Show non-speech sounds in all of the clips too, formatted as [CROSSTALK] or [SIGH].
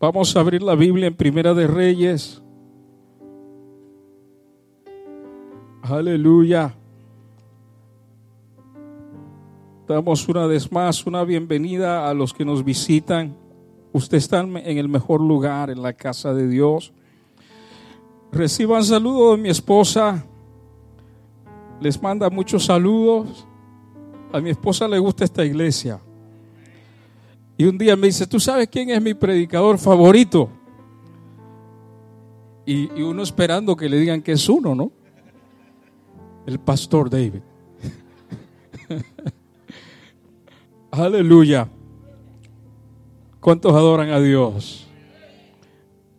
Vamos a abrir la Biblia en Primera de Reyes. Aleluya. Damos una vez más una bienvenida a los que nos visitan. Usted está en el mejor lugar, en la casa de Dios. Reciban saludos de mi esposa. Les manda muchos saludos. A mi esposa le gusta esta iglesia. Y un día me dice, ¿tú sabes quién es mi predicador favorito? Y, uno esperando que le digan que es uno, ¿no? El pastor David. [LAUGHS] Aleluya. ¿Cuántos adoran a Dios?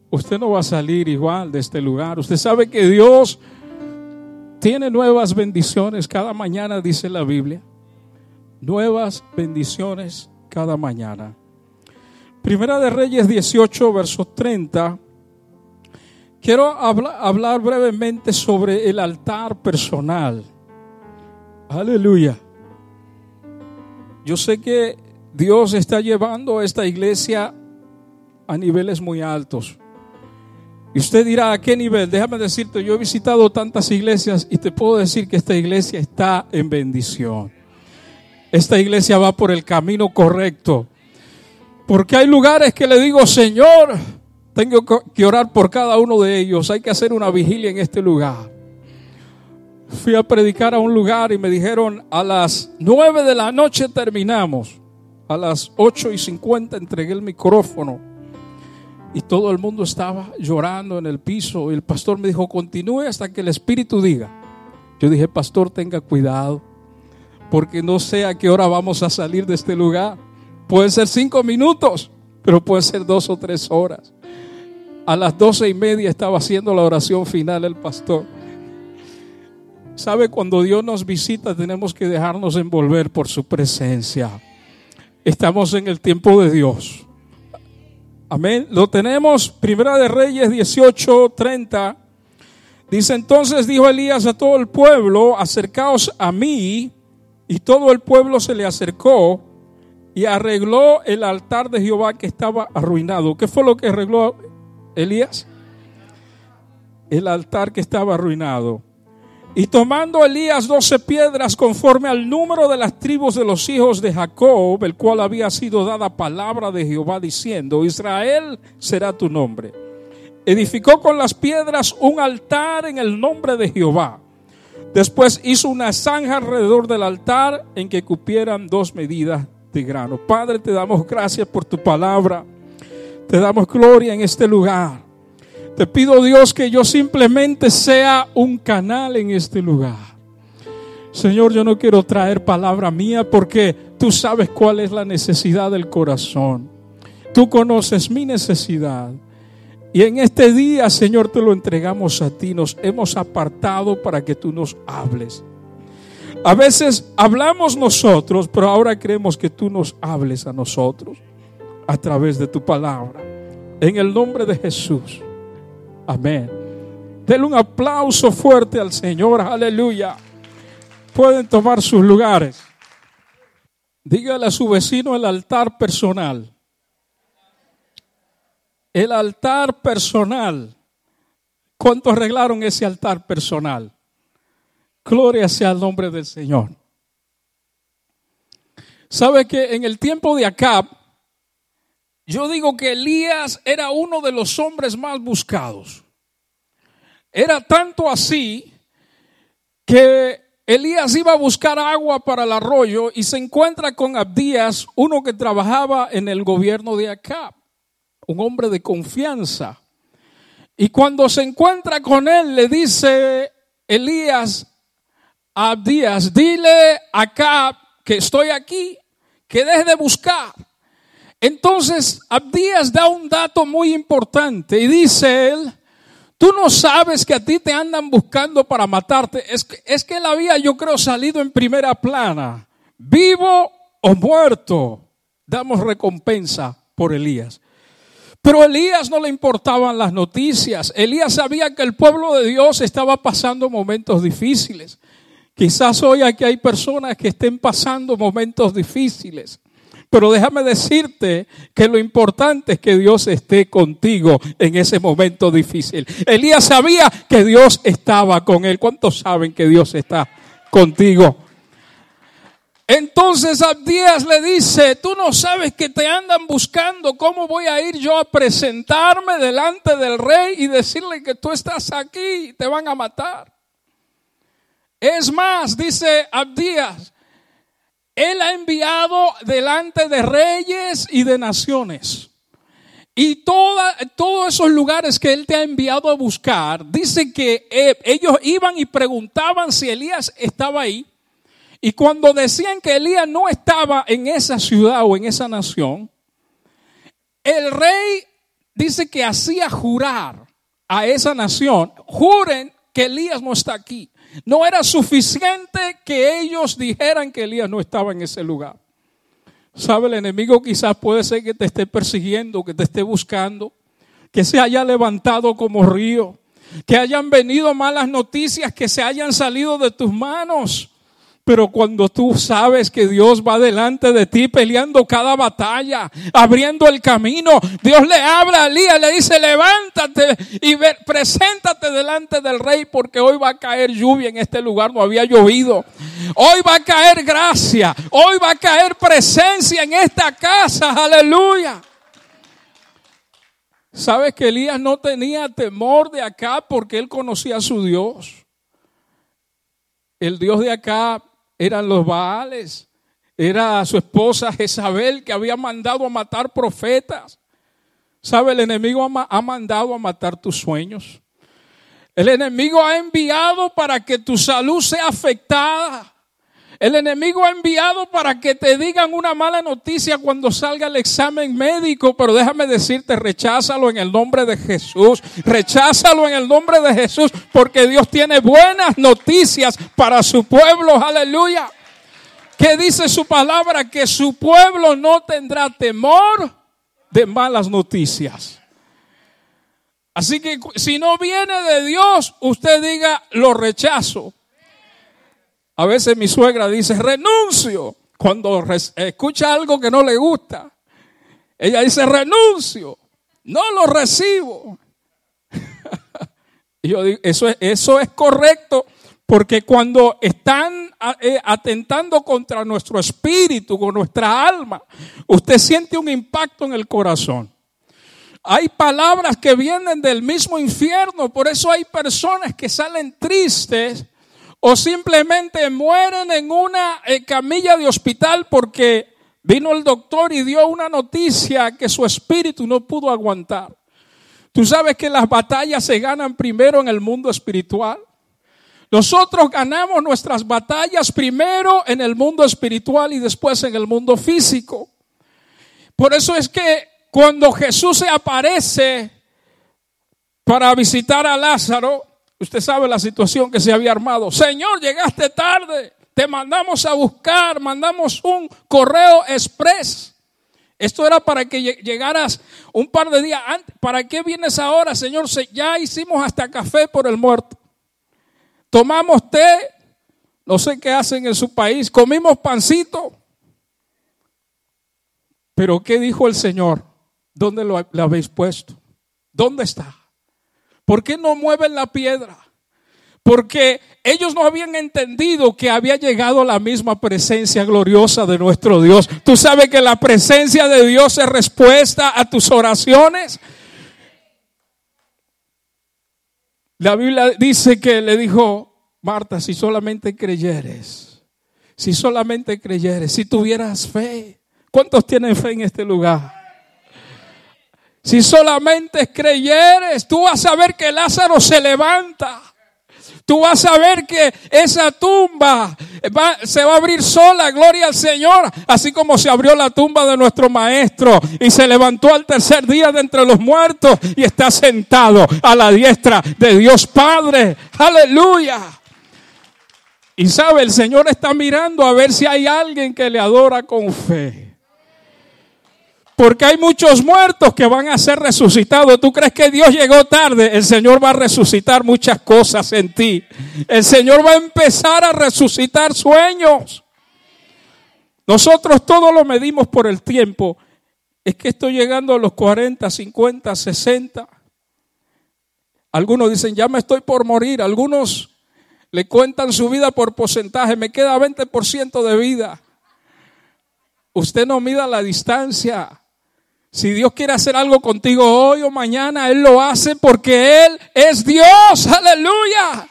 Usted no va a salir igual de este lugar. Usted sabe que Dios tiene nuevas bendiciones cada mañana, dice la Biblia. Nuevas bendiciones cada mañana. Primera de Reyes 18, verso 30. Quiero hablar brevemente sobre el altar personal. Aleluya. Yo sé que Dios está llevando a esta iglesia a niveles muy altos. Y usted dirá, ¿a qué nivel? Déjame decirte, yo he visitado tantas iglesias y te puedo decir que esta iglesia está en bendición esta iglesia va por el camino correcto. Porque hay lugares que le digo, Señor, tengo que orar por cada uno de ellos. Hay que hacer una vigilia en este lugar. Fui a predicar a un lugar y me dijeron, a las nueve de la noche terminamos. A las ocho y cincuenta entregué el micrófono. Y todo el mundo estaba llorando en el piso. Y el pastor me dijo, continúe hasta que el Espíritu diga. Yo dije, pastor, tenga cuidado porque no sé a qué hora vamos a salir de este lugar. Puede ser cinco minutos, pero puede ser dos o tres horas. A las doce y media estaba haciendo la oración final el pastor. ¿Sabe? Cuando Dios nos visita tenemos que dejarnos envolver por su presencia. Estamos en el tiempo de Dios. Amén. Lo tenemos, Primera de Reyes 18, 30. Dice entonces, dijo Elías a todo el pueblo, acercaos a mí. Y todo el pueblo se le acercó y arregló el altar de Jehová que estaba arruinado. ¿Qué fue lo que arregló Elías? El altar que estaba arruinado. Y tomando Elías doce piedras conforme al número de las tribus de los hijos de Jacob, el cual había sido dada palabra de Jehová diciendo, Israel será tu nombre. Edificó con las piedras un altar en el nombre de Jehová Después hizo una zanja alrededor del altar en que cupieran dos medidas de grano. Padre, te damos gracias por tu palabra. Te damos gloria en este lugar. Te pido Dios que yo simplemente sea un canal en este lugar. Señor, yo no quiero traer palabra mía porque tú sabes cuál es la necesidad del corazón. Tú conoces mi necesidad. Y en este día, Señor, te lo entregamos a ti. Nos hemos apartado para que tú nos hables. A veces hablamos nosotros, pero ahora creemos que tú nos hables a nosotros a través de tu palabra. En el nombre de Jesús. Amén. Denle un aplauso fuerte al Señor. Aleluya. Pueden tomar sus lugares. Dígale a su vecino el altar personal el altar personal. ¿Cuántos arreglaron ese altar personal? Gloria sea el nombre del Señor. ¿Sabe que en el tiempo de Acab, yo digo que Elías era uno de los hombres más buscados? Era tanto así que Elías iba a buscar agua para el arroyo y se encuentra con Abdías, uno que trabajaba en el gobierno de Acab un hombre de confianza. Y cuando se encuentra con él, le dice Elías a Abdías, dile acá que estoy aquí, que deje de buscar. Entonces Abdías da un dato muy importante y dice él, tú no sabes que a ti te andan buscando para matarte. Es que, es que él había, yo creo, salido en primera plana. Vivo o muerto, damos recompensa por Elías. Pero a Elías no le importaban las noticias. Elías sabía que el pueblo de Dios estaba pasando momentos difíciles. Quizás hoy aquí hay personas que estén pasando momentos difíciles. Pero déjame decirte que lo importante es que Dios esté contigo en ese momento difícil. Elías sabía que Dios estaba con él. ¿Cuántos saben que Dios está contigo? Entonces Abdías le dice, tú no sabes que te andan buscando, ¿cómo voy a ir yo a presentarme delante del rey y decirle que tú estás aquí y te van a matar? Es más, dice Abdías, él ha enviado delante de reyes y de naciones. Y toda, todos esos lugares que Él te ha enviado a buscar, dice que eh, ellos iban y preguntaban si Elías estaba ahí. Y cuando decían que Elías no estaba en esa ciudad o en esa nación, el rey dice que hacía jurar a esa nación, juren que Elías no está aquí. No era suficiente que ellos dijeran que Elías no estaba en ese lugar. ¿Sabe? El enemigo quizás puede ser que te esté persiguiendo, que te esté buscando, que se haya levantado como río, que hayan venido malas noticias, que se hayan salido de tus manos. Pero cuando tú sabes que Dios va delante de ti peleando cada batalla, abriendo el camino, Dios le habla a Elías, le dice, levántate y preséntate delante del rey porque hoy va a caer lluvia en este lugar, no había llovido. Hoy va a caer gracia, hoy va a caer presencia en esta casa, aleluya. ¿Sabes que Elías no tenía temor de acá porque él conocía a su Dios? El Dios de acá eran los Baales, era su esposa Jezabel que había mandado a matar profetas. ¿Sabe? El enemigo ha mandado a matar tus sueños. El enemigo ha enviado para que tu salud sea afectada. El enemigo ha enviado para que te digan una mala noticia cuando salga el examen médico, pero déjame decirte, recházalo en el nombre de Jesús. Recházalo en el nombre de Jesús, porque Dios tiene buenas noticias para su pueblo. Aleluya. ¿Qué dice su palabra? Que su pueblo no tendrá temor de malas noticias. Así que si no viene de Dios, usted diga, lo rechazo. A veces mi suegra dice, renuncio, cuando escucha algo que no le gusta. Ella dice, renuncio, no lo recibo. [LAUGHS] y yo digo, eso es, eso es correcto, porque cuando están eh, atentando contra nuestro espíritu, con nuestra alma, usted siente un impacto en el corazón. Hay palabras que vienen del mismo infierno, por eso hay personas que salen tristes o simplemente mueren en una eh, camilla de hospital porque vino el doctor y dio una noticia que su espíritu no pudo aguantar. Tú sabes que las batallas se ganan primero en el mundo espiritual. Nosotros ganamos nuestras batallas primero en el mundo espiritual y después en el mundo físico. Por eso es que cuando Jesús se aparece para visitar a Lázaro, Usted sabe la situación que se había armado. Señor, llegaste tarde. Te mandamos a buscar, mandamos un correo express. Esto era para que llegaras un par de días antes. ¿Para qué vienes ahora, Señor? Ya hicimos hasta café por el muerto. Tomamos té, no sé qué hacen en su país, comimos pancito. Pero ¿qué dijo el Señor? ¿Dónde lo, lo habéis puesto? ¿Dónde está? ¿Por qué no mueven la piedra? Porque ellos no habían entendido que había llegado la misma presencia gloriosa de nuestro Dios. Tú sabes que la presencia de Dios es respuesta a tus oraciones. La Biblia dice que le dijo, Marta, si solamente creyeres, si solamente creyeres, si tuvieras fe. ¿Cuántos tienen fe en este lugar? Si solamente creyeres, tú vas a ver que Lázaro se levanta. Tú vas a ver que esa tumba se va a abrir sola, gloria al Señor, así como se abrió la tumba de nuestro maestro y se levantó al tercer día de entre los muertos y está sentado a la diestra de Dios Padre. Aleluya. Y sabe, el Señor está mirando a ver si hay alguien que le adora con fe. Porque hay muchos muertos que van a ser resucitados. ¿Tú crees que Dios llegó tarde? El Señor va a resucitar muchas cosas en ti. El Señor va a empezar a resucitar sueños. Nosotros todo lo medimos por el tiempo. Es que estoy llegando a los 40, 50, 60. Algunos dicen, ya me estoy por morir. Algunos le cuentan su vida por porcentaje. Me queda 20% de vida. Usted no mida la distancia. Si Dios quiere hacer algo contigo hoy o mañana, Él lo hace porque Él es Dios. Aleluya.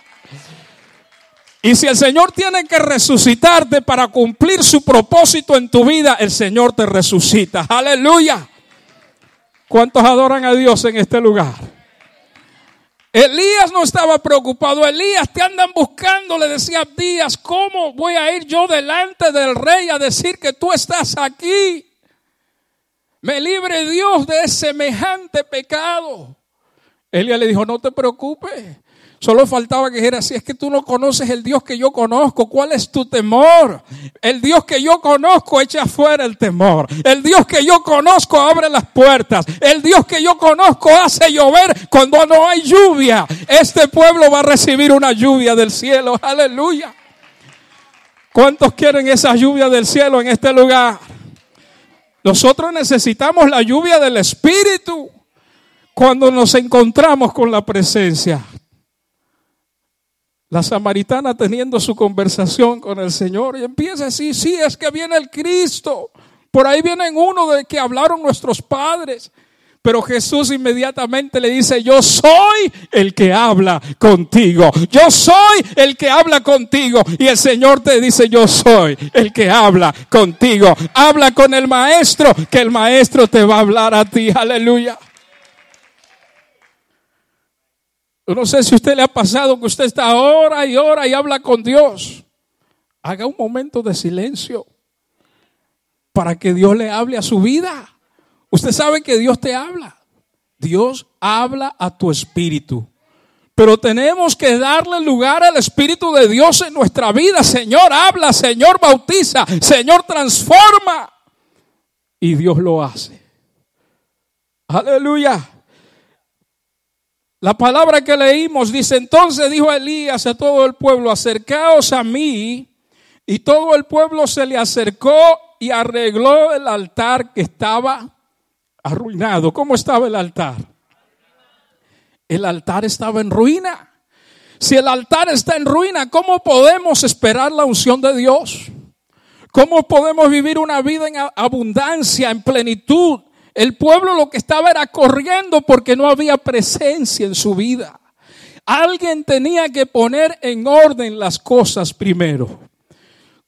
Y si el Señor tiene que resucitarte para cumplir su propósito en tu vida, el Señor te resucita. Aleluya. ¿Cuántos adoran a Dios en este lugar? Elías no estaba preocupado. Elías, te andan buscando, le decía Díaz, ¿cómo voy a ir yo delante del rey a decir que tú estás aquí? Me libre Dios de semejante pecado. Elías le dijo, no te preocupes. Solo faltaba que dijera, si es que tú no conoces el Dios que yo conozco, ¿cuál es tu temor? El Dios que yo conozco echa fuera el temor. El Dios que yo conozco abre las puertas. El Dios que yo conozco hace llover cuando no hay lluvia. Este pueblo va a recibir una lluvia del cielo. Aleluya. ¿Cuántos quieren esa lluvia del cielo en este lugar? Nosotros necesitamos la lluvia del Espíritu cuando nos encontramos con la presencia. La samaritana teniendo su conversación con el Señor y empieza así, sí, es que viene el Cristo. Por ahí vienen uno de que hablaron nuestros padres. Pero Jesús inmediatamente le dice, yo soy el que habla contigo. Yo soy el que habla contigo. Y el Señor te dice, yo soy el que habla contigo. Habla con el maestro, que el maestro te va a hablar a ti. Aleluya. no sé si a usted le ha pasado que usted está hora y hora y habla con Dios. Haga un momento de silencio para que Dios le hable a su vida. Usted sabe que Dios te habla. Dios habla a tu espíritu. Pero tenemos que darle lugar al Espíritu de Dios en nuestra vida. Señor, habla, Señor, bautiza, Señor, transforma. Y Dios lo hace. Aleluya. La palabra que leímos dice, entonces dijo Elías a todo el pueblo, acercaos a mí. Y todo el pueblo se le acercó y arregló el altar que estaba arruinado. ¿Cómo estaba el altar? El altar estaba en ruina. Si el altar está en ruina, ¿cómo podemos esperar la unción de Dios? ¿Cómo podemos vivir una vida en abundancia, en plenitud, el pueblo lo que estaba era corriendo porque no había presencia en su vida. Alguien tenía que poner en orden las cosas primero.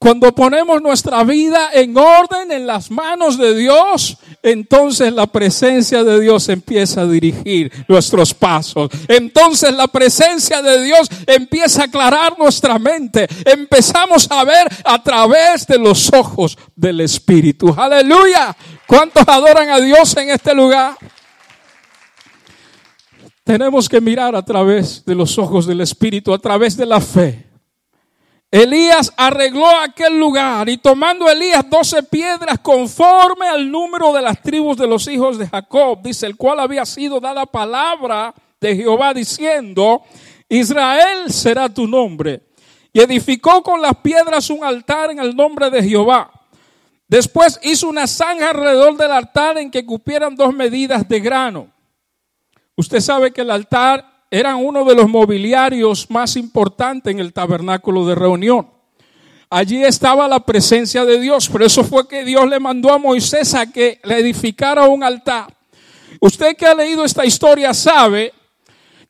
Cuando ponemos nuestra vida en orden en las manos de Dios, entonces la presencia de Dios empieza a dirigir nuestros pasos. Entonces la presencia de Dios empieza a aclarar nuestra mente. Empezamos a ver a través de los ojos del Espíritu. Aleluya. ¿Cuántos adoran a Dios en este lugar? Tenemos que mirar a través de los ojos del Espíritu, a través de la fe. Elías arregló aquel lugar y tomando Elías doce piedras conforme al número de las tribus de los hijos de Jacob, dice el cual había sido dada palabra de Jehová diciendo, Israel será tu nombre. Y edificó con las piedras un altar en el nombre de Jehová. Después hizo una zanja alrededor del altar en que cupieran dos medidas de grano. Usted sabe que el altar era uno de los mobiliarios más importantes en el tabernáculo de reunión. Allí estaba la presencia de Dios. Por eso fue que Dios le mandó a Moisés a que le edificara un altar. Usted que ha leído esta historia sabe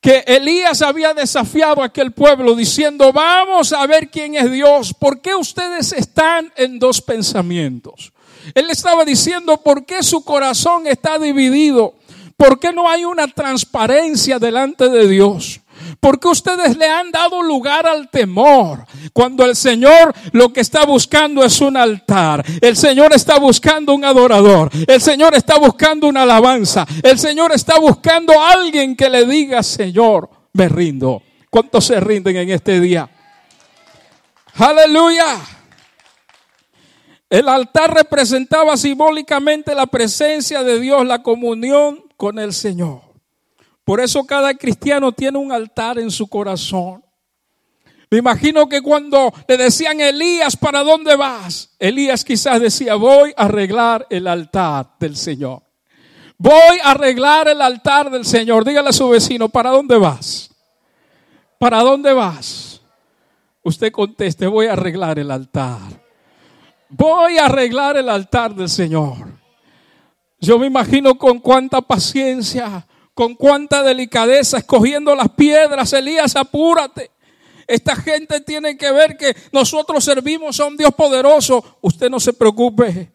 que Elías había desafiado a aquel pueblo diciendo, vamos a ver quién es Dios, ¿por qué ustedes están en dos pensamientos? Él estaba diciendo, ¿por qué su corazón está dividido? ¿Por qué no hay una transparencia delante de Dios? Porque ustedes le han dado lugar al temor. Cuando el Señor lo que está buscando es un altar. El Señor está buscando un adorador. El Señor está buscando una alabanza. El Señor está buscando a alguien que le diga, Señor, me rindo. ¿Cuántos se rinden en este día? Aleluya. El altar representaba simbólicamente la presencia de Dios, la comunión con el Señor. Por eso cada cristiano tiene un altar en su corazón. Me imagino que cuando le decían Elías, ¿para dónde vas? Elías quizás decía, voy a arreglar el altar del Señor. Voy a arreglar el altar del Señor. Dígale a su vecino, ¿para dónde vas? ¿Para dónde vas? Usted conteste, voy a arreglar el altar. Voy a arreglar el altar del Señor. Yo me imagino con cuánta paciencia, con cuánta delicadeza, escogiendo las piedras. Elías, apúrate. Esta gente tiene que ver que nosotros servimos a un Dios poderoso. Usted no se preocupe.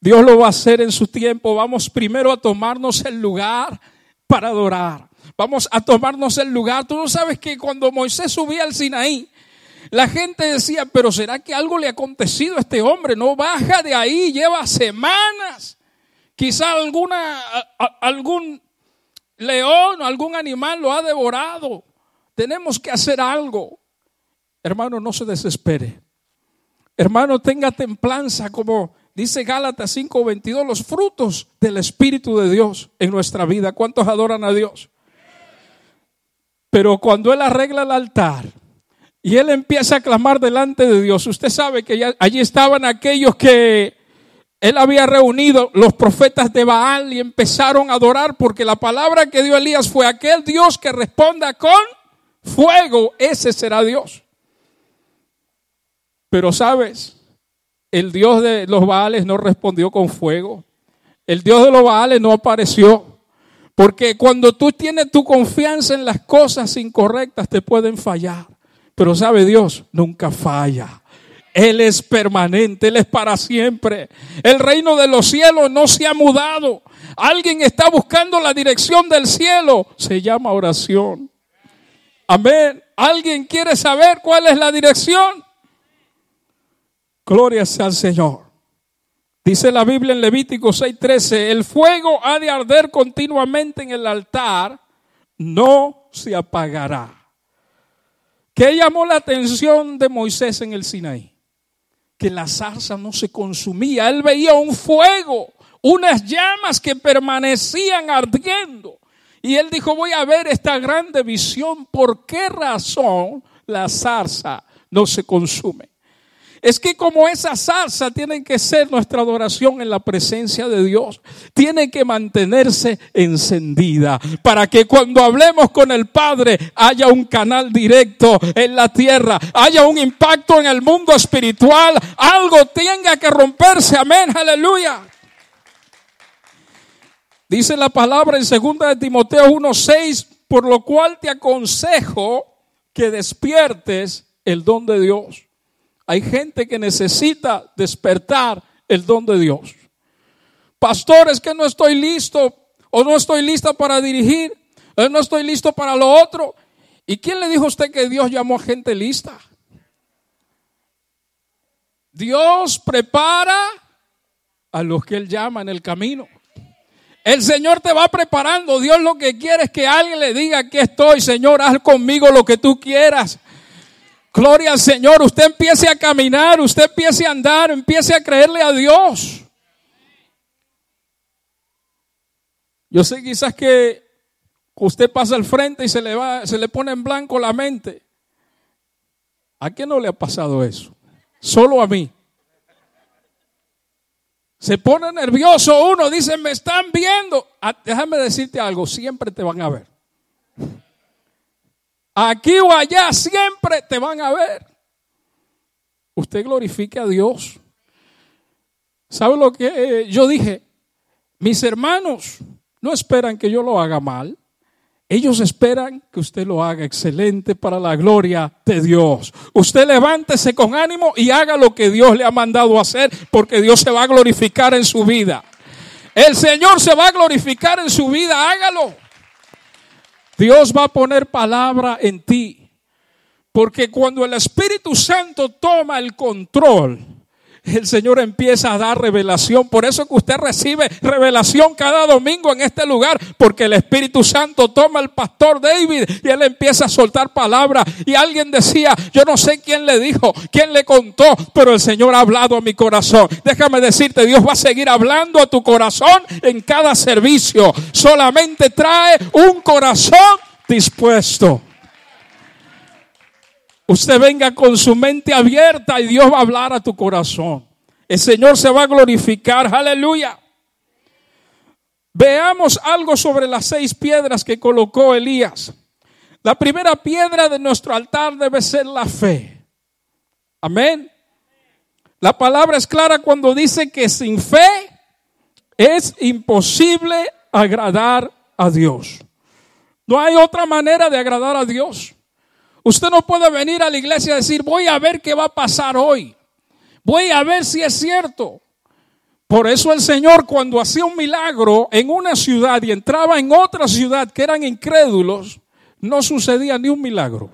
Dios lo va a hacer en su tiempo. Vamos primero a tomarnos el lugar para adorar. Vamos a tomarnos el lugar. Tú no sabes que cuando Moisés subía al Sinaí, la gente decía, pero ¿será que algo le ha acontecido a este hombre? No baja de ahí, lleva semanas. Quizá alguna, algún león o algún animal lo ha devorado. Tenemos que hacer algo. Hermano, no se desespere. Hermano, tenga templanza como dice Gálatas 5:22, los frutos del Espíritu de Dios en nuestra vida. ¿Cuántos adoran a Dios? Pero cuando Él arregla el altar y Él empieza a clamar delante de Dios, usted sabe que allí estaban aquellos que Él había reunido, los profetas de Baal, y empezaron a adorar porque la palabra que dio Elías fue aquel Dios que responda con fuego, ese será Dios. Pero sabes, el Dios de los Baales no respondió con fuego. El Dios de los Baales no apareció. Porque cuando tú tienes tu confianza en las cosas incorrectas te pueden fallar. Pero sabe Dios, nunca falla. Él es permanente, Él es para siempre. El reino de los cielos no se ha mudado. Alguien está buscando la dirección del cielo. Se llama oración. Amén. ¿Alguien quiere saber cuál es la dirección? Gloria sea al Señor. Dice la Biblia en Levítico 6:13, el fuego ha de arder continuamente en el altar, no se apagará. ¿Qué llamó la atención de Moisés en el Sinaí? Que la zarza no se consumía. Él veía un fuego, unas llamas que permanecían ardiendo. Y él dijo, voy a ver esta grande visión. ¿Por qué razón la zarza no se consume? Es que como esa salsa tiene que ser nuestra adoración en la presencia de Dios. Tiene que mantenerse encendida para que cuando hablemos con el Padre haya un canal directo en la tierra, haya un impacto en el mundo espiritual, algo tenga que romperse. Amén, aleluya. Dice la palabra en 2 de Timoteo 1:6, por lo cual te aconsejo que despiertes el don de Dios. Hay gente que necesita despertar el don de Dios. Pastor, es que no estoy listo o no estoy lista para dirigir, o no estoy listo para lo otro. ¿Y quién le dijo a usted que Dios llamó a gente lista? Dios prepara a los que Él llama en el camino. El Señor te va preparando. Dios lo que quiere es que alguien le diga, que estoy, Señor, haz conmigo lo que tú quieras. Gloria al Señor. Usted empiece a caminar, usted empiece a andar, empiece a creerle a Dios. Yo sé quizás que usted pasa al frente y se le va, se le pone en blanco la mente. ¿A quién no le ha pasado eso? Solo a mí. Se pone nervioso uno, dice, me están viendo. Ah, déjame decirte algo, siempre te van a ver. Aquí o allá siempre te van a ver. Usted glorifique a Dios. ¿Sabe lo que yo dije? Mis hermanos no esperan que yo lo haga mal. Ellos esperan que usted lo haga excelente para la gloria de Dios. Usted levántese con ánimo y haga lo que Dios le ha mandado hacer porque Dios se va a glorificar en su vida. El Señor se va a glorificar en su vida, hágalo. Dios va a poner palabra en ti. Porque cuando el Espíritu Santo toma el control, el Señor empieza a dar revelación. Por eso que usted recibe revelación cada domingo en este lugar, porque el Espíritu Santo toma el pastor David y él empieza a soltar palabras. Y alguien decía, yo no sé quién le dijo, quién le contó, pero el Señor ha hablado a mi corazón. Déjame decirte, Dios va a seguir hablando a tu corazón en cada servicio. Solamente trae un corazón dispuesto. Usted venga con su mente abierta y Dios va a hablar a tu corazón. El Señor se va a glorificar, aleluya. Veamos algo sobre las seis piedras que colocó Elías. La primera piedra de nuestro altar debe ser la fe. Amén. La palabra es clara cuando dice que sin fe es imposible agradar a Dios. No hay otra manera de agradar a Dios. Usted no puede venir a la iglesia y decir, voy a ver qué va a pasar hoy. Voy a ver si es cierto. Por eso el Señor cuando hacía un milagro en una ciudad y entraba en otra ciudad que eran incrédulos, no sucedía ni un milagro.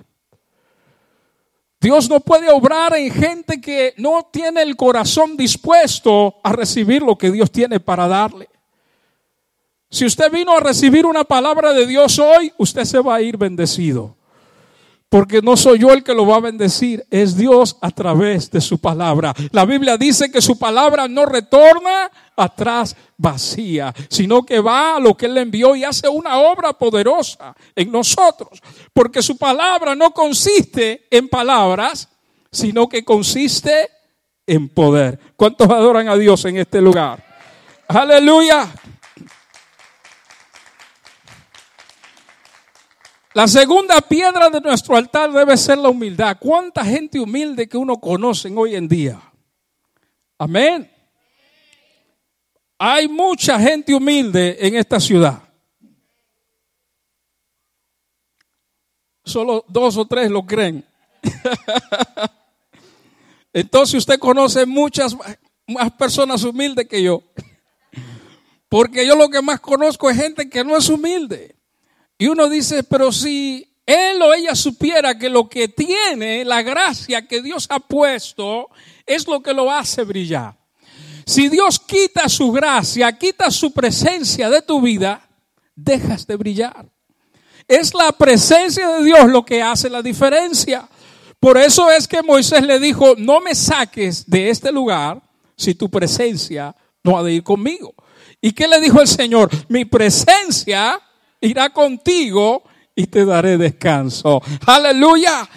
Dios no puede obrar en gente que no tiene el corazón dispuesto a recibir lo que Dios tiene para darle. Si usted vino a recibir una palabra de Dios hoy, usted se va a ir bendecido. Porque no soy yo el que lo va a bendecir, es Dios a través de su palabra. La Biblia dice que su palabra no retorna atrás vacía, sino que va a lo que Él envió y hace una obra poderosa en nosotros. Porque su palabra no consiste en palabras, sino que consiste en poder. ¿Cuántos adoran a Dios en este lugar? Aleluya. La segunda piedra de nuestro altar debe ser la humildad. ¿Cuánta gente humilde que uno conoce hoy en día? Amén. Hay mucha gente humilde en esta ciudad. Solo dos o tres lo creen. [LAUGHS] Entonces usted conoce muchas más personas humildes que yo. Porque yo lo que más conozco es gente que no es humilde. Y uno dice, pero si él o ella supiera que lo que tiene, la gracia que Dios ha puesto, es lo que lo hace brillar. Si Dios quita su gracia, quita su presencia de tu vida, dejas de brillar. Es la presencia de Dios lo que hace la diferencia. Por eso es que Moisés le dijo, no me saques de este lugar si tu presencia no ha de ir conmigo. ¿Y qué le dijo el Señor? Mi presencia irá contigo y te daré descanso. Aleluya.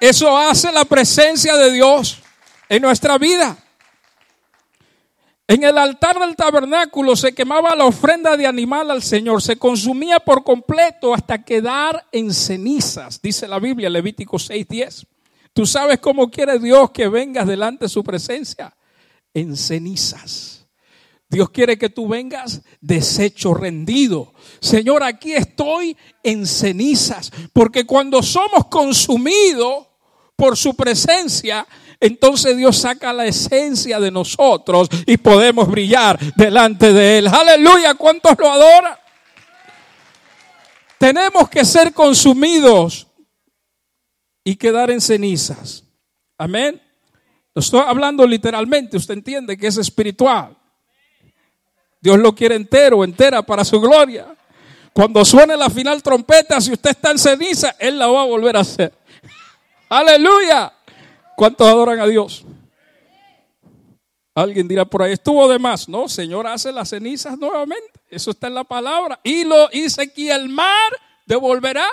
Eso hace la presencia de Dios en nuestra vida. En el altar del tabernáculo se quemaba la ofrenda de animal al Señor, se consumía por completo hasta quedar en cenizas, dice la Biblia, Levítico 6:10. ¿Tú sabes cómo quiere Dios que vengas delante de su presencia? En cenizas. Dios quiere que tú vengas deshecho, rendido. Señor, aquí estoy en cenizas, porque cuando somos consumidos por su presencia, entonces Dios saca la esencia de nosotros y podemos brillar delante de Él. Aleluya, ¿cuántos lo adoran? Tenemos que ser consumidos y quedar en cenizas. Amén. Estoy hablando literalmente, usted entiende que es espiritual. Dios lo quiere entero, entera para su gloria. Cuando suene la final trompeta, si usted está en ceniza, Él la va a volver a hacer. [LAUGHS] Aleluya. ¿Cuántos adoran a Dios? Alguien dirá por ahí, estuvo de más. No, Señor hace las cenizas nuevamente. Eso está en la palabra. Y lo dice aquí, el mar devolverá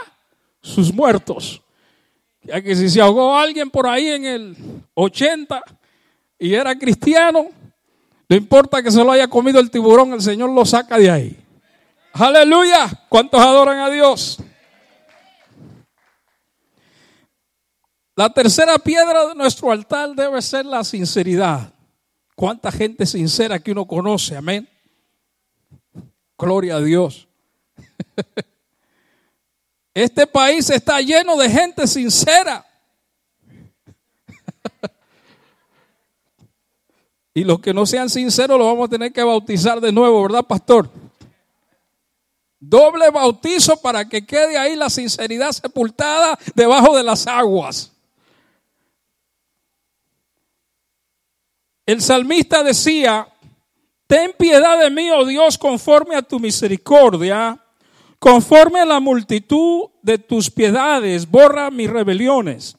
sus muertos. Ya que si se ahogó alguien por ahí en el 80 y era cristiano, no importa que se lo haya comido el tiburón, el Señor lo saca de ahí. Aleluya. ¿Cuántos adoran a Dios? La tercera piedra de nuestro altar debe ser la sinceridad. ¿Cuánta gente sincera que uno conoce? Amén. Gloria a Dios. [LAUGHS] Este país está lleno de gente sincera. Y los que no sean sinceros los vamos a tener que bautizar de nuevo, ¿verdad, pastor? Doble bautizo para que quede ahí la sinceridad sepultada debajo de las aguas. El salmista decía, ten piedad de mí, oh Dios, conforme a tu misericordia, conforme a la multitud de tus piedades, borra mis rebeliones.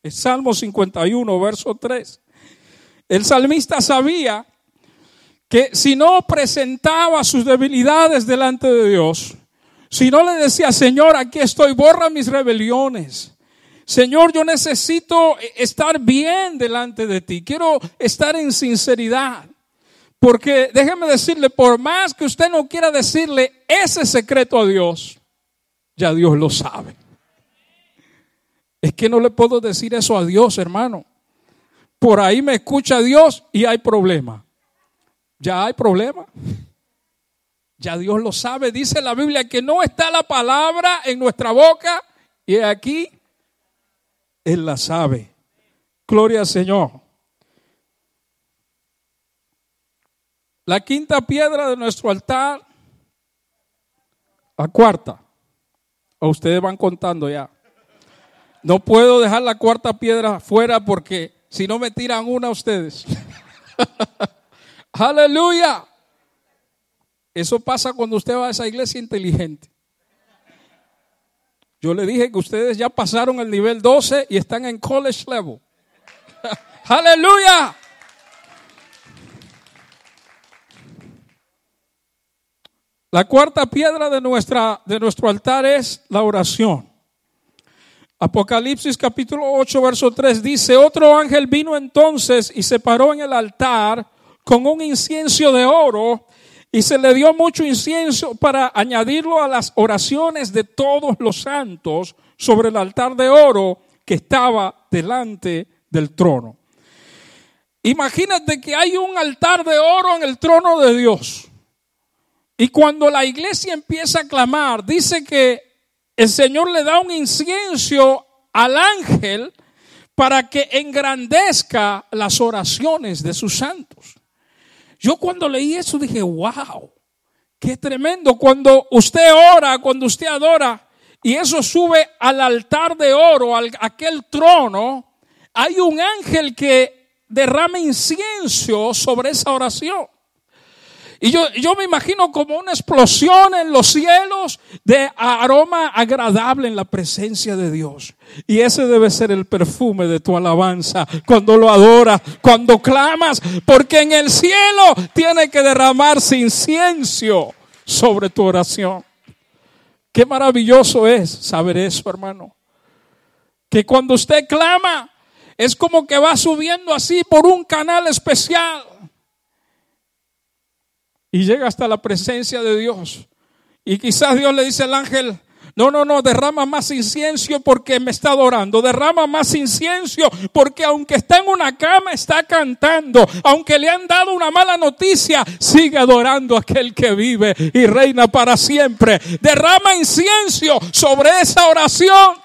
El Salmo 51, verso 3. El salmista sabía que si no presentaba sus debilidades delante de Dios, si no le decía, Señor, aquí estoy, borra mis rebeliones. Señor, yo necesito estar bien delante de ti. Quiero estar en sinceridad. Porque déjeme decirle, por más que usted no quiera decirle ese secreto a Dios, ya Dios lo sabe. Es que no le puedo decir eso a Dios, hermano. Por ahí me escucha Dios y hay problema. Ya hay problema. Ya Dios lo sabe. Dice la Biblia que no está la palabra en nuestra boca y aquí Él la sabe. Gloria al Señor. La quinta piedra de nuestro altar, la cuarta. O ustedes van contando ya. No puedo dejar la cuarta piedra fuera porque si no me tiran una ustedes. [LAUGHS] Aleluya. Eso pasa cuando usted va a esa iglesia inteligente. Yo le dije que ustedes ya pasaron el nivel 12 y están en college level. [LAUGHS] Aleluya. La cuarta piedra de, nuestra, de nuestro altar es la oración. Apocalipsis capítulo 8, verso 3 dice, otro ángel vino entonces y se paró en el altar con un incienso de oro y se le dio mucho incienso para añadirlo a las oraciones de todos los santos sobre el altar de oro que estaba delante del trono. Imagínate que hay un altar de oro en el trono de Dios. Y cuando la iglesia empieza a clamar, dice que el Señor le da un incienso al ángel para que engrandezca las oraciones de sus santos. Yo cuando leí eso dije, wow, qué tremendo. Cuando usted ora, cuando usted adora, y eso sube al altar de oro, al aquel trono, hay un ángel que derrama incienso sobre esa oración. Y yo, yo me imagino como una explosión en los cielos de aroma agradable en la presencia de Dios. Y ese debe ser el perfume de tu alabanza cuando lo adoras, cuando clamas, porque en el cielo tiene que derramarse incienso sobre tu oración. Qué maravilloso es saber eso, hermano. Que cuando usted clama, es como que va subiendo así por un canal especial y llega hasta la presencia de Dios. Y quizás Dios le dice al ángel, no, no, no, derrama más incienso porque me está adorando. Derrama más incienso porque aunque está en una cama, está cantando. Aunque le han dado una mala noticia, sigue adorando a aquel que vive y reina para siempre. Derrama incienso sobre esa oración.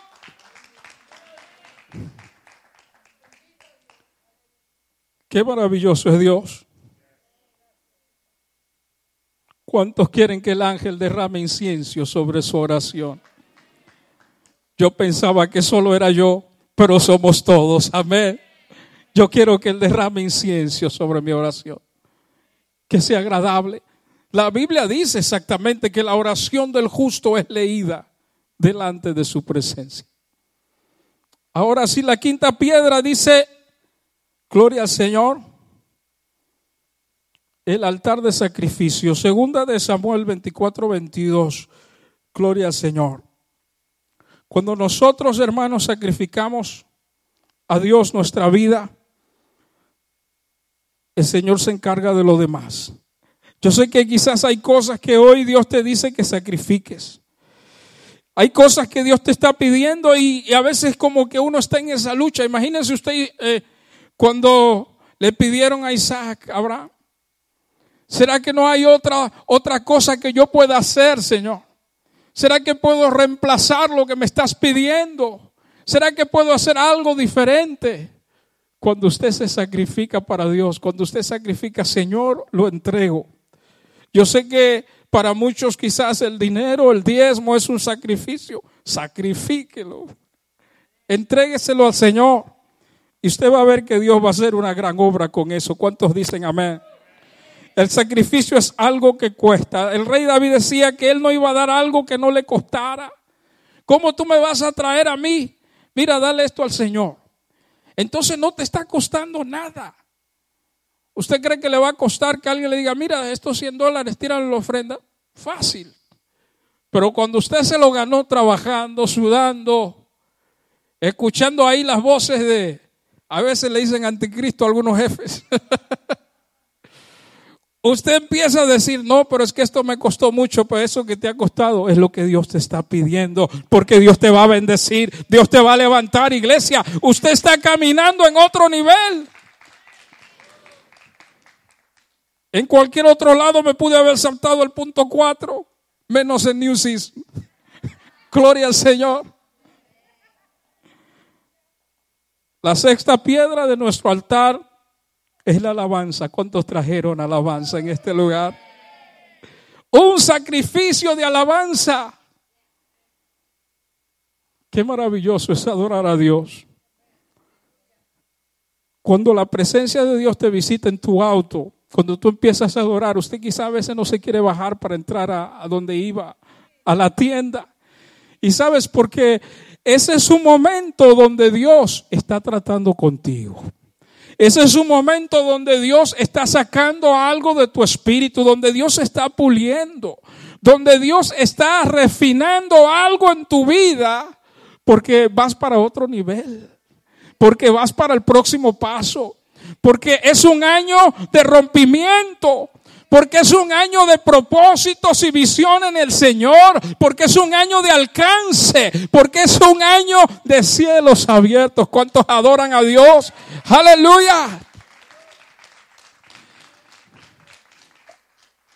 Qué maravilloso es Dios. ¿Cuántos quieren que el ángel derrame incienso sobre su oración? Yo pensaba que solo era yo, pero somos todos. Amén. Yo quiero que él derrame incienso sobre mi oración. Que sea agradable. La Biblia dice exactamente que la oración del justo es leída delante de su presencia. Ahora sí, la quinta piedra dice, gloria al Señor el altar de sacrificio. Segunda de Samuel 24, 22. Gloria al Señor. Cuando nosotros, hermanos, sacrificamos a Dios nuestra vida, el Señor se encarga de lo demás. Yo sé que quizás hay cosas que hoy Dios te dice que sacrifiques. Hay cosas que Dios te está pidiendo y, a veces como que uno está en esa lucha. Imagínense usted eh, cuando le pidieron a Isaac, Abraham, ¿Será que no hay otra, otra cosa que yo pueda hacer, Señor? ¿Será que puedo reemplazar lo que me estás pidiendo? ¿Será que puedo hacer algo diferente? Cuando usted se sacrifica para Dios, cuando usted sacrifica, Señor, lo entrego. Yo sé que para muchos quizás el dinero, el diezmo es un sacrificio. Sacrifíquelo. Entrégueselo al Señor. Y usted va a ver que Dios va a hacer una gran obra con eso. ¿Cuántos dicen amén? El sacrificio es algo que cuesta. El rey David decía que él no iba a dar algo que no le costara. ¿Cómo tú me vas a traer a mí? Mira, dale esto al Señor. Entonces no te está costando nada. ¿Usted cree que le va a costar que alguien le diga, mira, estos 100 dólares, tírale la ofrenda? Fácil. Pero cuando usted se lo ganó trabajando, sudando, escuchando ahí las voces de, a veces le dicen anticristo a algunos jefes. [LAUGHS] Usted empieza a decir, no, pero es que esto me costó mucho, pero eso que te ha costado es lo que Dios te está pidiendo, porque Dios te va a bendecir, Dios te va a levantar, iglesia. Usted está caminando en otro nivel. En cualquier otro lado me pude haber saltado el punto 4, menos en New. [LAUGHS] Gloria al Señor. La sexta piedra de nuestro altar es la alabanza. ¿Cuántos trajeron alabanza en este lugar? Un sacrificio de alabanza. Qué maravilloso es adorar a Dios. Cuando la presencia de Dios te visita en tu auto, cuando tú empiezas a adorar, usted quizá a veces no se quiere bajar para entrar a, donde iba, a la tienda. Y sabes, porque ese es un momento donde Dios está tratando contigo. Ese es un momento donde Dios está sacando algo de tu espíritu, donde Dios está puliendo, donde Dios está refinando algo en tu vida, porque vas para otro nivel, porque vas para el próximo paso, porque es un año de rompimiento, porque es un año de propósitos y visión en el Señor, porque es un año de alcance, porque es un año de cielos abiertos. ¿Cuántos adoran a Dios? Aleluya.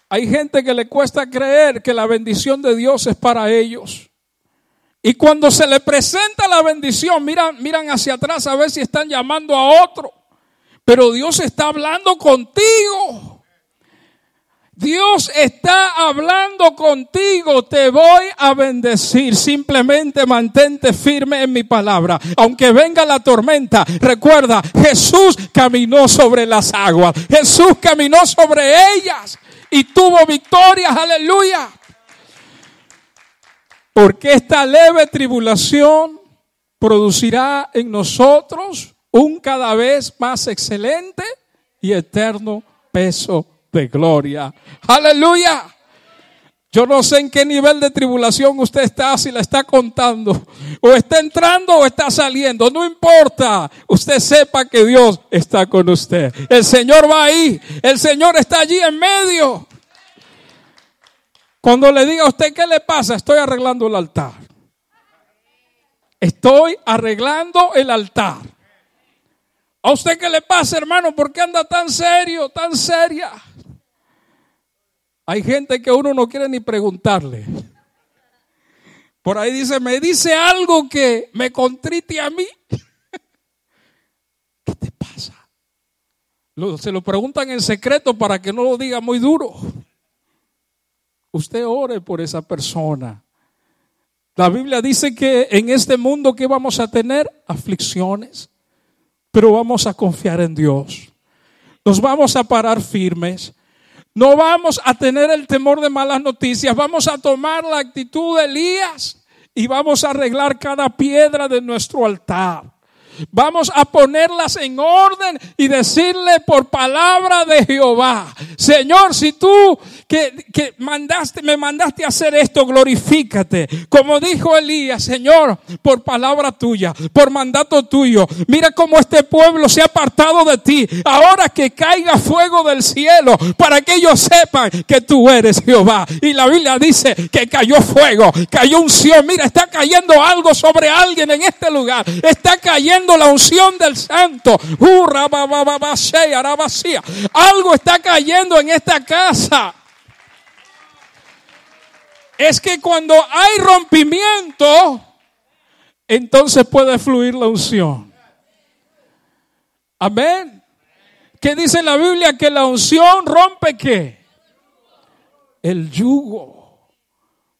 Hay gente que le cuesta creer que la bendición de Dios es para ellos. Y cuando se le presenta la bendición, miran, miran hacia atrás a ver si están llamando a otro. Pero Dios está hablando contigo. Dios está hablando contigo, te voy a bendecir. Simplemente mantente firme en mi palabra. Aunque venga la tormenta, recuerda, Jesús caminó sobre las aguas. Jesús caminó sobre ellas y tuvo victoria. Aleluya. Porque esta leve tribulación producirá en nosotros un cada vez más excelente y eterno peso de gloria. Aleluya. Yo no sé en qué nivel de tribulación usted está, si la está contando, o está entrando o está saliendo, no importa. Usted sepa que Dios está con usted. El Señor va ahí, el Señor está allí en medio. Cuando le diga a usted qué le pasa, estoy arreglando el altar. Estoy arreglando el altar. ¿A usted qué le pasa, hermano? ¿Por qué anda tan serio, tan seria? Hay gente que uno no quiere ni preguntarle. Por ahí dice, me dice algo que me contrite a mí. [LAUGHS] ¿Qué te pasa? se lo preguntan en secreto para que no lo diga muy duro. Usted ore por esa persona. La Biblia dice que en este mundo que vamos a tener aflicciones, pero vamos a confiar en Dios. Nos vamos a parar firmes no vamos a tener el temor de malas noticias, vamos a tomar la actitud de Elías y vamos a arreglar cada piedra de nuestro altar. Vamos a ponerlas en orden y decirle por palabra de Jehová, Señor, si tú que, que, mandaste, me mandaste a hacer esto, glorifícate. Como dijo Elías, Señor, por palabra tuya, por mandato tuyo. Mira cómo este pueblo se ha apartado de ti. Ahora que caiga fuego del cielo para que ellos sepan que tú eres Jehová. Y la Biblia dice que cayó fuego, cayó unción. Mira, está cayendo algo sobre alguien en este lugar. Está cayendo la unción del santo. Algo está cayendo en esta casa. Es que cuando hay rompimiento, entonces puede fluir la unción. Amén. ¿Qué dice la Biblia? Que la unción rompe qué? El yugo.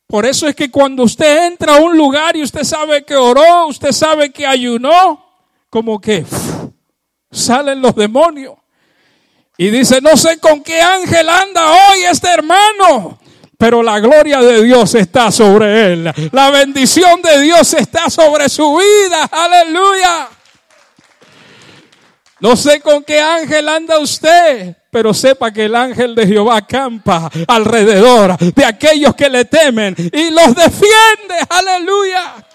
Por eso es que cuando usted entra a un lugar y usted sabe que oró, usted sabe que ayunó, como que salen los demonios. Y dice, no sé con qué ángel anda hoy este hermano, pero la gloria de Dios está sobre él. La bendición de Dios está sobre su vida. Aleluya. No sé con qué ángel anda usted, pero sepa que el ángel de Jehová acampa alrededor de aquellos que le temen y los defiende. Aleluya.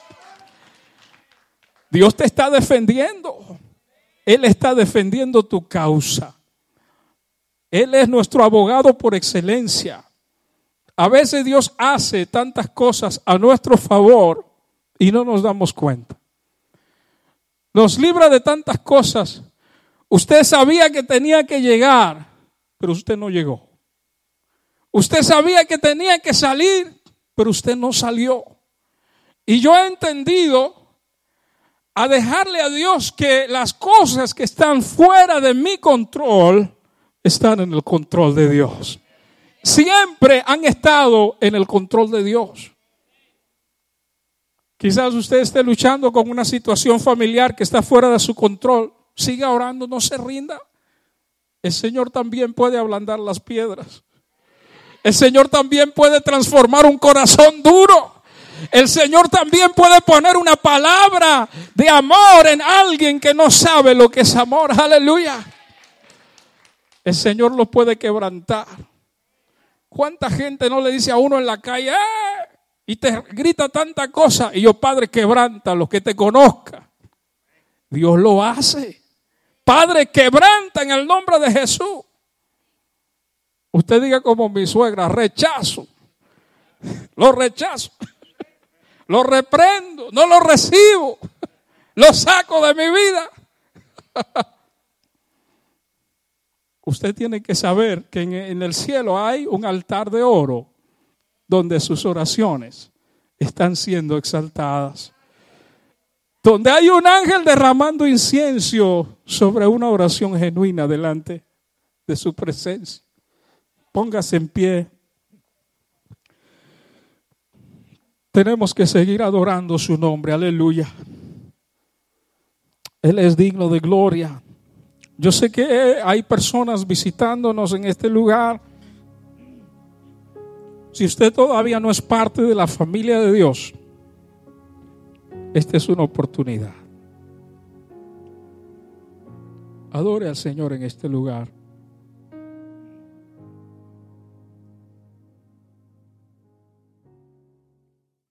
Dios te está defendiendo. Él está defendiendo tu causa. Él es nuestro abogado por excelencia. A veces Dios hace tantas cosas a nuestro favor y no nos damos cuenta. Nos libra de tantas cosas. Usted sabía que tenía que llegar, pero usted no llegó. Usted sabía que tenía que salir, pero usted no salió. Y yo he entendido a dejarle a Dios que las cosas que están fuera de mi control están en el control de Dios. Siempre han estado en el control de Dios. Quizás usted esté luchando con una situación familiar que está fuera de su control. Siga orando, no se rinda. El Señor también puede ablandar las piedras. El Señor también puede transformar un corazón duro. El Señor también puede poner una palabra de amor en alguien que no sabe lo que es amor. Aleluya. El Señor lo puede quebrantar. ¿Cuánta gente no le dice a uno en la calle, ¡Eh! y te grita tanta cosa? Y yo, Padre, quebranta los que te conozca. Dios lo hace. Padre, quebranta en el nombre de Jesús. Usted diga como mi suegra, rechazo. [LAUGHS] Lo rechazo. Lo reprendo. No lo recibo. [LAUGHS] Lo saco de mi vida. [LAUGHS] Usted tiene que saber que en, el cielo hay un altar de oro donde sus oraciones están siendo exaltadas. Donde hay un ángel derramando incienso sobre una oración genuina delante de su presencia. Póngase en pie. Tenemos que seguir adorando su nombre. Aleluya. Él es digno de gloria. Yo sé que hay personas visitándonos en este lugar. Si usted todavía no es parte de la familia de Dios, esta es una oportunidad. Adore al Señor en este lugar.